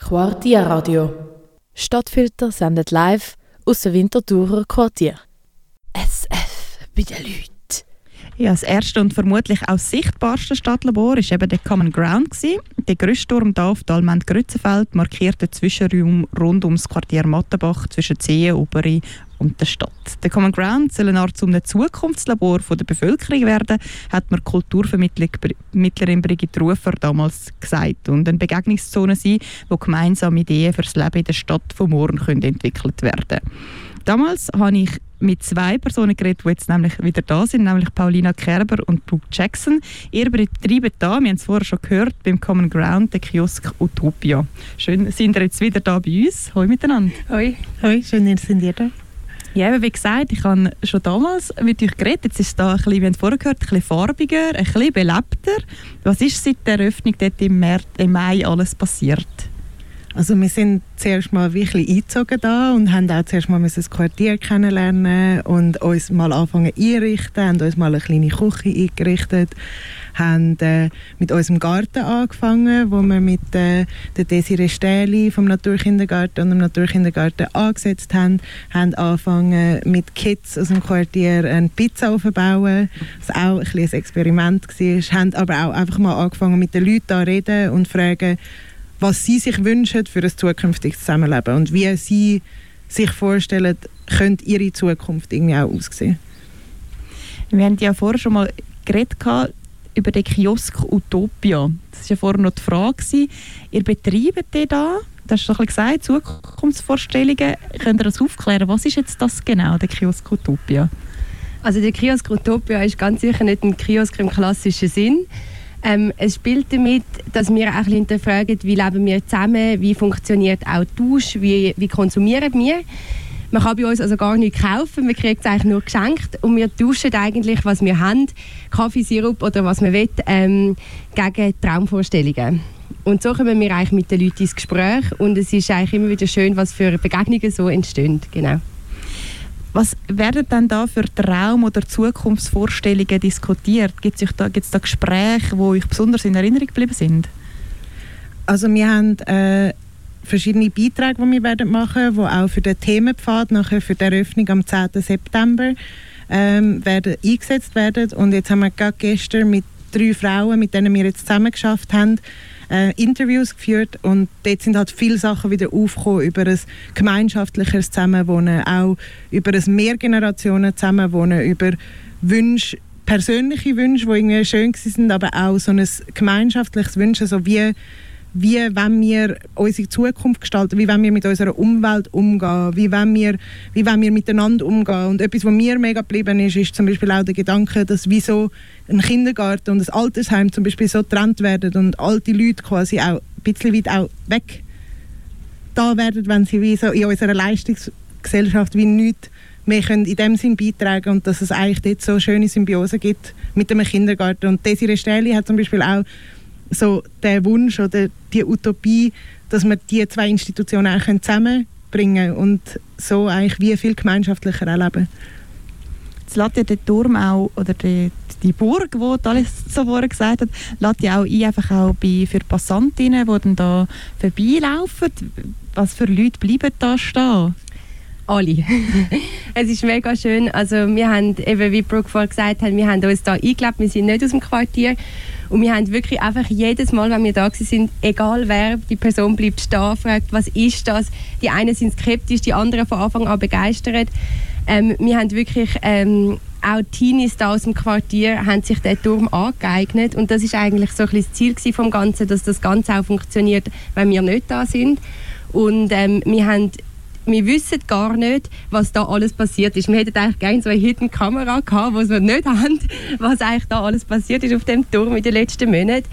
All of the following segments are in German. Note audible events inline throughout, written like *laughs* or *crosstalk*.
Quartierradio. Stadtfilter sendet live aus dem Winterthurer Quartier. SF bei den Leuten. Ja, das erste und vermutlich auch sichtbarste Stadtlabor war eben der Common Ground. Gewesen. Der grösste Turm hier auf der Allmend Grützenfeld markiert den Zwischenraum rund ums Quartier Mattenbach zwischen Zehen, Oberi und der Stadt. Der Common Ground soll eine Art zum Zukunftslabor der Bevölkerung werden, hat mir Kulturvermittlerin Brigitte Rufer damals gesagt. Und eine Begegnungszone sein, wo gemeinsame Ideen für das Leben in der Stadt von morgen können entwickelt werden. Damals habe ich mit zwei Personen geredet, die jetzt nämlich wieder da sind, nämlich Paulina Kerber und Brooke Jackson. Ihr betreibt da, wir haben es vorher schon gehört, beim Common Ground, den Kiosk Utopia. Schön, sind ihr jetzt wieder da bei uns. Hoi miteinander. Hoi. Hoi, schön, dass ihr da. Ja, wie gesagt, ich habe schon damals mit euch geredet. Jetzt ist es da ein bisschen, wie wir vorher gehört, ein bisschen farbiger, ein bisschen belebter. Was ist seit der Eröffnung dort im, März, im Mai alles passiert? Also wir sind zuerst mal wirklich eingezogen da und haben auch zuerst mal das Quartier kennenlernen und uns mal anfangen einrichten, haben uns mal eine kleine Küche eingerichtet, haben äh, mit unserem Garten angefangen, wo wir mit äh, der Desiree Stähli vom Naturkindergarten und dem Naturkindergarten angesetzt haben, haben angefangen mit Kids aus dem Quartier eine Pizza aufzubauen, was auch ein, ein Experiment war, haben aber auch einfach mal angefangen mit den Leuten da reden und fragen, was sie sich wünschen für ein zukünftiges Zusammenleben und wie sie sich vorstellen, könnte ihre Zukunft irgendwie auch aussehen. Wir haben ja vorher schon mal geredet über den Kiosk Utopia. Das war ja vorher noch die Frage. Ihr betreibt den da, das hast du gesagt, Zukunftsvorstellungen. Könnt ihr das aufklären? Was ist jetzt das genau, der Kiosk Utopia? Also der Kiosk Utopia ist ganz sicher nicht ein Kiosk im klassischen Sinn. Ähm, es spielt damit, dass wir auch hinterfragen, wie leben wir zusammen, wie funktioniert auch Tausch, wie, wie konsumieren wir. Man kann bei uns also gar nichts kaufen, man kriegt es eigentlich nur geschenkt und wir tauschen eigentlich, was wir haben, Kaffee, Sirup oder was man will, ähm, gegen Traumvorstellungen. Und so kommen wir eigentlich mit den Leuten ins Gespräch und es ist eigentlich immer wieder schön, was für Begegnungen so entstehen. Genau. Was werden denn da für Traum- oder Zukunftsvorstellungen diskutiert? Gibt es da, da Gespräche, die euch besonders in Erinnerung geblieben sind? Also wir haben äh, verschiedene Beiträge, die wir werden machen, die auch für den Themenpfad nachher für die Eröffnung am 10. September ähm, werden eingesetzt werden. Und jetzt haben wir gerade gestern mit drei Frauen, mit denen wir jetzt zusammen geschafft haben, äh, Interviews geführt und dort sind halt viele Sachen wieder aufgekommen über ein gemeinschaftliches Zusammenwohnen, auch über ein Mehrgenerationen Zusammenwohnen, über Wünsche, persönliche Wünsche, die irgendwie schön sind, aber auch so ein gemeinschaftliches Wünschen, so wie wie wollen wir unsere Zukunft gestalten, wie wollen wir mit unserer Umwelt umgehen, wie wollen wir, wie wollen wir miteinander umgehen. Und etwas, was mir mega geblieben ist, ist zum Beispiel auch der Gedanke, dass wieso ein Kindergarten und ein Altersheim zum Beispiel so getrennt werden und alte Leute quasi auch ein bisschen weit auch weg da werden, wenn sie wie so in unserer Leistungsgesellschaft wie nichts mehr können in dem Sinn beitragen und dass es eigentlich dort so schöne Symbiose gibt mit dem Kindergarten. Und Desiree Stähli hat zum Beispiel auch so der Wunsch oder die Utopie, dass wir die zwei Institutionen eigentlich zusammenbringen können und so eigentlich wie viel gemeinschaftlicher erleben. Jetzt lädt ja der Turm auch, oder die, die Burg, wo alles so vorher gesagt hat, lädt ja auch ein, einfach auch bei, für Passantinnen, die dann da vorbeilaufen. Was für Leute bleiben da stehen? alle. *laughs* es ist mega schön. Also wir haben, eben wie Brooke vorher gesagt hat, wir haben uns da eingelebt, wir sind nicht aus dem Quartier und wir haben wirklich einfach jedes Mal, wenn wir da sind, egal wer, die Person bleibt stehen, fragt, was ist das? Die einen sind skeptisch, die anderen von Anfang an begeistert. Ähm, wir haben wirklich ähm, auch Teenies da aus dem Quartier haben sich den Turm angeeignet und das ist eigentlich so ein das Ziel vom Ganzen, dass das Ganze auch funktioniert, wenn wir nicht da sind. Und ähm, wir haben wir wissen gar nicht, was da alles passiert ist. Wir hätten eigentlich gerne so eine Hidden Kamera gehabt, was wir nicht haben, was eigentlich da alles passiert ist auf dem Turm in den letzten Monaten.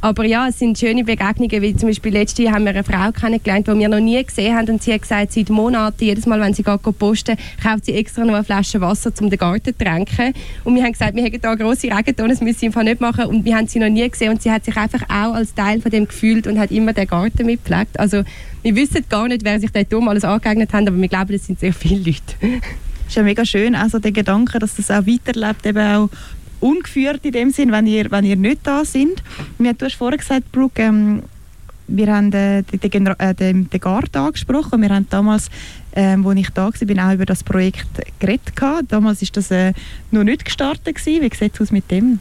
Aber ja, es sind schöne Begegnungen, wie zum Beispiel letztes Jahr haben wir eine Frau kennengelernt, die wir noch nie gesehen haben und sie hat gesagt, seit Monaten, jedes Mal, wenn sie geht posten, kauft sie extra noch eine Flasche Wasser, um den Garten zu tränken. Und wir haben gesagt, wir hätten da grosse Regentonnen, das müssen sie einfach nicht machen und wir haben sie noch nie gesehen und sie hat sich einfach auch als Teil von dem gefühlt und hat immer den Garten mitgepflegt. Also wir wissen gar nicht, wer sich den Turm alles angeeignet hat, aber wir glauben, das sind sehr viele Leute. Es ist ja mega schön, also der Gedanke, dass das auch weiterlebt, eben auch ungeführt in dem Sinn, wenn ihr, wenn ihr nicht da sind. du hast vorher gesagt, Brooke, ähm, wir haben äh, den, den, äh, den, den Gard angesprochen. Wir haben damals, äh, als ich da war, auch über das Projekt geredet. Damals war das äh, noch nicht gestartet. Gewesen. Wie sieht es aus mit dem?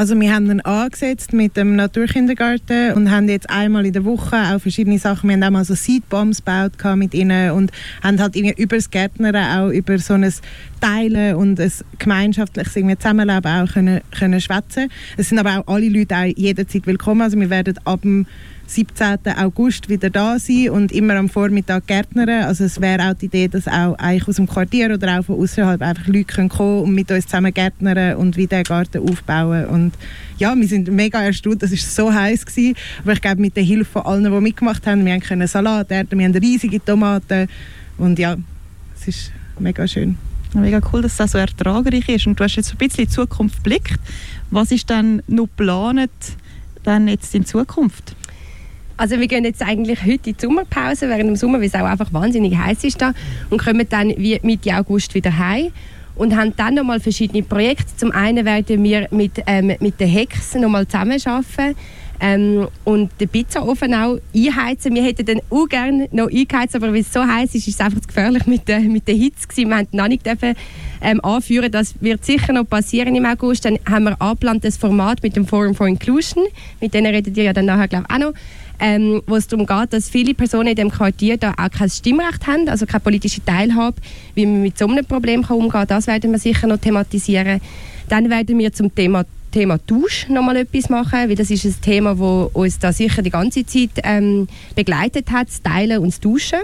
Also wir haben ihn angesetzt mit dem Naturkindergarten und haben jetzt einmal in der Woche auch verschiedene Sachen, wir haben auch mal so Seedbombs gebaut mit ihnen und haben halt über das Gärtnern auch über so ein Teilen und ein gemeinschaftliches Zusammenleben auch können, können schwätzen. Es sind aber auch alle Leute auch jederzeit willkommen, also wir werden ab dem 17. August wieder da sein und immer am Vormittag gärtnern. Also es wäre auch die Idee, dass auch eigentlich aus dem Quartier oder auch von außerhalb einfach Leute können und mit uns zusammen gärtnern und wieder den Garten aufbauen. Und ja, wir sind mega erstaunt, das war so heiß gewesen. Aber ich glaube, mit der Hilfe von allen, die mitgemacht haben, wir können Salat ernten, wir haben riesige Tomaten und ja, es ist mega schön. Mega cool, dass das so ertragreich ist. Und du hast jetzt ein bisschen in die Zukunft geblickt. Was ist dann noch geplant dann jetzt in Zukunft? Also wir gehen jetzt eigentlich heute in die Sommerpause während dem Sommer, weil es auch einfach wahnsinnig heiß ist da und kommen dann wie Mitte August wieder heim und haben dann nochmal verschiedene Projekte. Zum einen werden wir mit, ähm, mit den Hex nochmal zusammenarbeiten ähm, und den Pizzaofen auch einheizen. Wir hätten dann auch gerne noch eingeheizt, aber weil es so heiß ist, ist es einfach gefährlich mit der, mit der Hitze gewesen. Wir haben noch nicht dürfen, ähm, anführen. Das wird sicher noch passieren im August. Dann haben wir angeplant das Format mit dem Forum for Inclusion. Mit denen redet ihr ja dann nachher, glaube ich, auch noch ähm, wo es darum geht, dass viele Personen in dem Quartier da auch kein Stimmrecht haben, also keine politische Teilhabe, wie man mit so einem Problem kann umgehen kann. Das werden wir sicher noch thematisieren. Dann werden wir zum Thema Thema noch mal etwas machen, weil das ist ein Thema, das uns da sicher die ganze Zeit ähm, begleitet hat, das Teilen und das Duschen.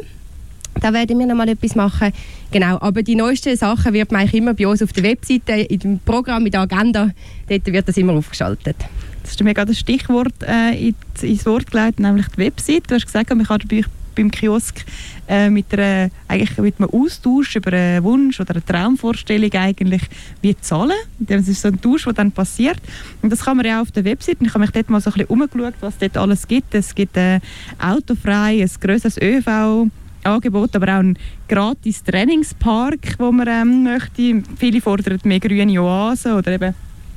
Da werden wir noch mal etwas machen. Genau, aber die neuesten Sachen wird man eigentlich immer bei uns auf der Webseite, dem Programm, in der Agenda, dort wird das immer aufgeschaltet. Das ist mir gerade das Stichwort äh, ins Wort gelegt, nämlich die Website. Du hast gesagt, man kann bei beim Kiosk äh, mit, einer, eigentlich mit einem Austausch über einen Wunsch oder eine Traumvorstellung eigentlich wie zahlen. Das ist so ein Tausch, der dann passiert. Und das kann man ja auch auf der Website. Ich habe mich dort mal so ein bisschen umgeschaut, was dort alles gibt. Es gibt äh, autofrei, ein grösseres ÖV, Angebot, aber auch ein gratis Trainingspark, wo man ähm, möchte. Viele fordern mehr grüne Oasen oder eben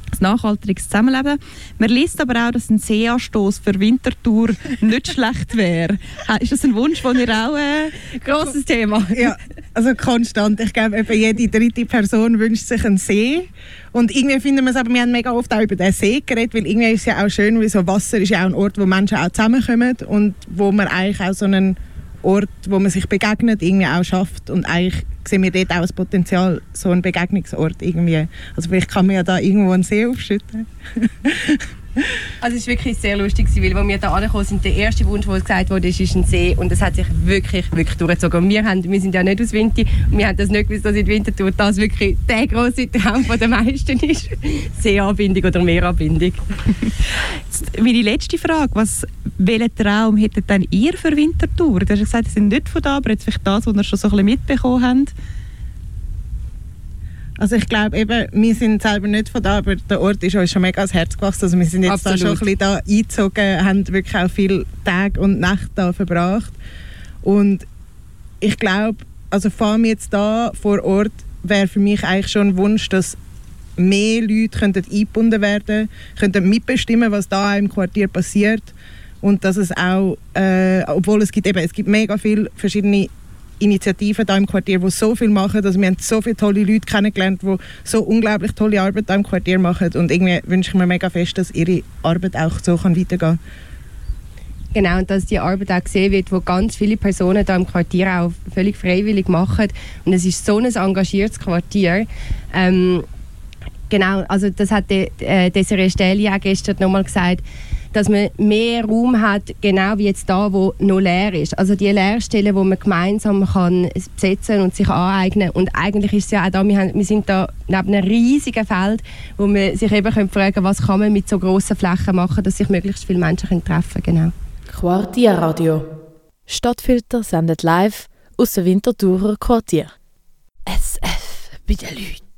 das nachhaltiges Zusammenleben. Man liest aber auch, dass ein Seeanstoß für Wintertour nicht *laughs* schlecht wäre. Ist das ein Wunsch, den ihr auch... Äh, grosses Thema. Ja, also konstant. Ich glaube, jede dritte Person wünscht sich einen See. Und irgendwie finden wir es aber, wir haben mega oft auch über den See geredet, weil irgendwie ist es ja auch schön, weil so Wasser ist ja auch ein Ort, wo Menschen auch zusammenkommen und wo man eigentlich auch so einen Ort, wo man sich begegnet, irgendwie auch schafft. Und eigentlich sehen wir dort auch das Potenzial, so ein Begegnungsort irgendwie. Also vielleicht kann man ja da irgendwo einen See aufschütten. *laughs* Also es war wirklich sehr lustig, weil als wir da angekommen sind, der erste Wunsch, der gesagt wurde, ist, ist ein See und das hat sich wirklich, wirklich durchgezogen. wir, haben, wir sind ja nicht aus Winter und wir haben das nicht gewusst, dass in Winterthur das wirklich der große Traum der meisten ist. *laughs* Seeanbindung oder Meeranbindung. Meine letzte Frage, was, welchen Traum hättet denn ihr für Winterthur? Du hast gesagt, Sie sind nicht von da, aber jetzt vielleicht das, was ihr schon so ein bisschen mitbekommen habt. Also ich glaube eben, wir sind selber nicht von da, aber der Ort ist uns schon mega ans Herz gewachsen. Also wir sind jetzt Absolut. da schon ein bisschen da eingezogen, haben wirklich auch viele Tage und Nächte da verbracht. Und ich glaube, also vor allem jetzt da vor Ort wäre für mich eigentlich schon ein Wunsch, dass mehr Leute könnten eingebunden werden könnten, mitbestimmen, was da im Quartier passiert und dass es auch, äh, obwohl es gibt eben, es gibt mega viele verschiedene Initiativen hier im Quartier, die so viel machen. Also wir haben so viele tolle Leute kennengelernt, die so unglaublich tolle Arbeit hier im Quartier machen. Und irgendwie wünsche ich mir mega fest, dass ihre Arbeit auch so kann weitergehen. Genau, und dass die Arbeit auch gesehen wird, wo ganz viele Personen hier im Quartier auch völlig freiwillig machen. Und es ist so ein engagiertes Quartier. Ähm, genau, also das hat de, äh, Desiree Stelli auch gestern nochmal gesagt, dass man mehr Raum hat, genau wie jetzt da, wo noch leer ist. Also die Leerstellen, wo man gemeinsam kann besetzen und sich aneignen. Und eigentlich ist es ja auch da, wir, haben, wir sind da neben einem riesigen Feld, wo man sich eben fragen kann, was kann man mit so grossen Flächen machen, dass sich möglichst viele Menschen können treffen können. Genau. Quartierradio. Stadtfilter sendet live aus dem Winterthurer Quartier. SF bei den Leuten.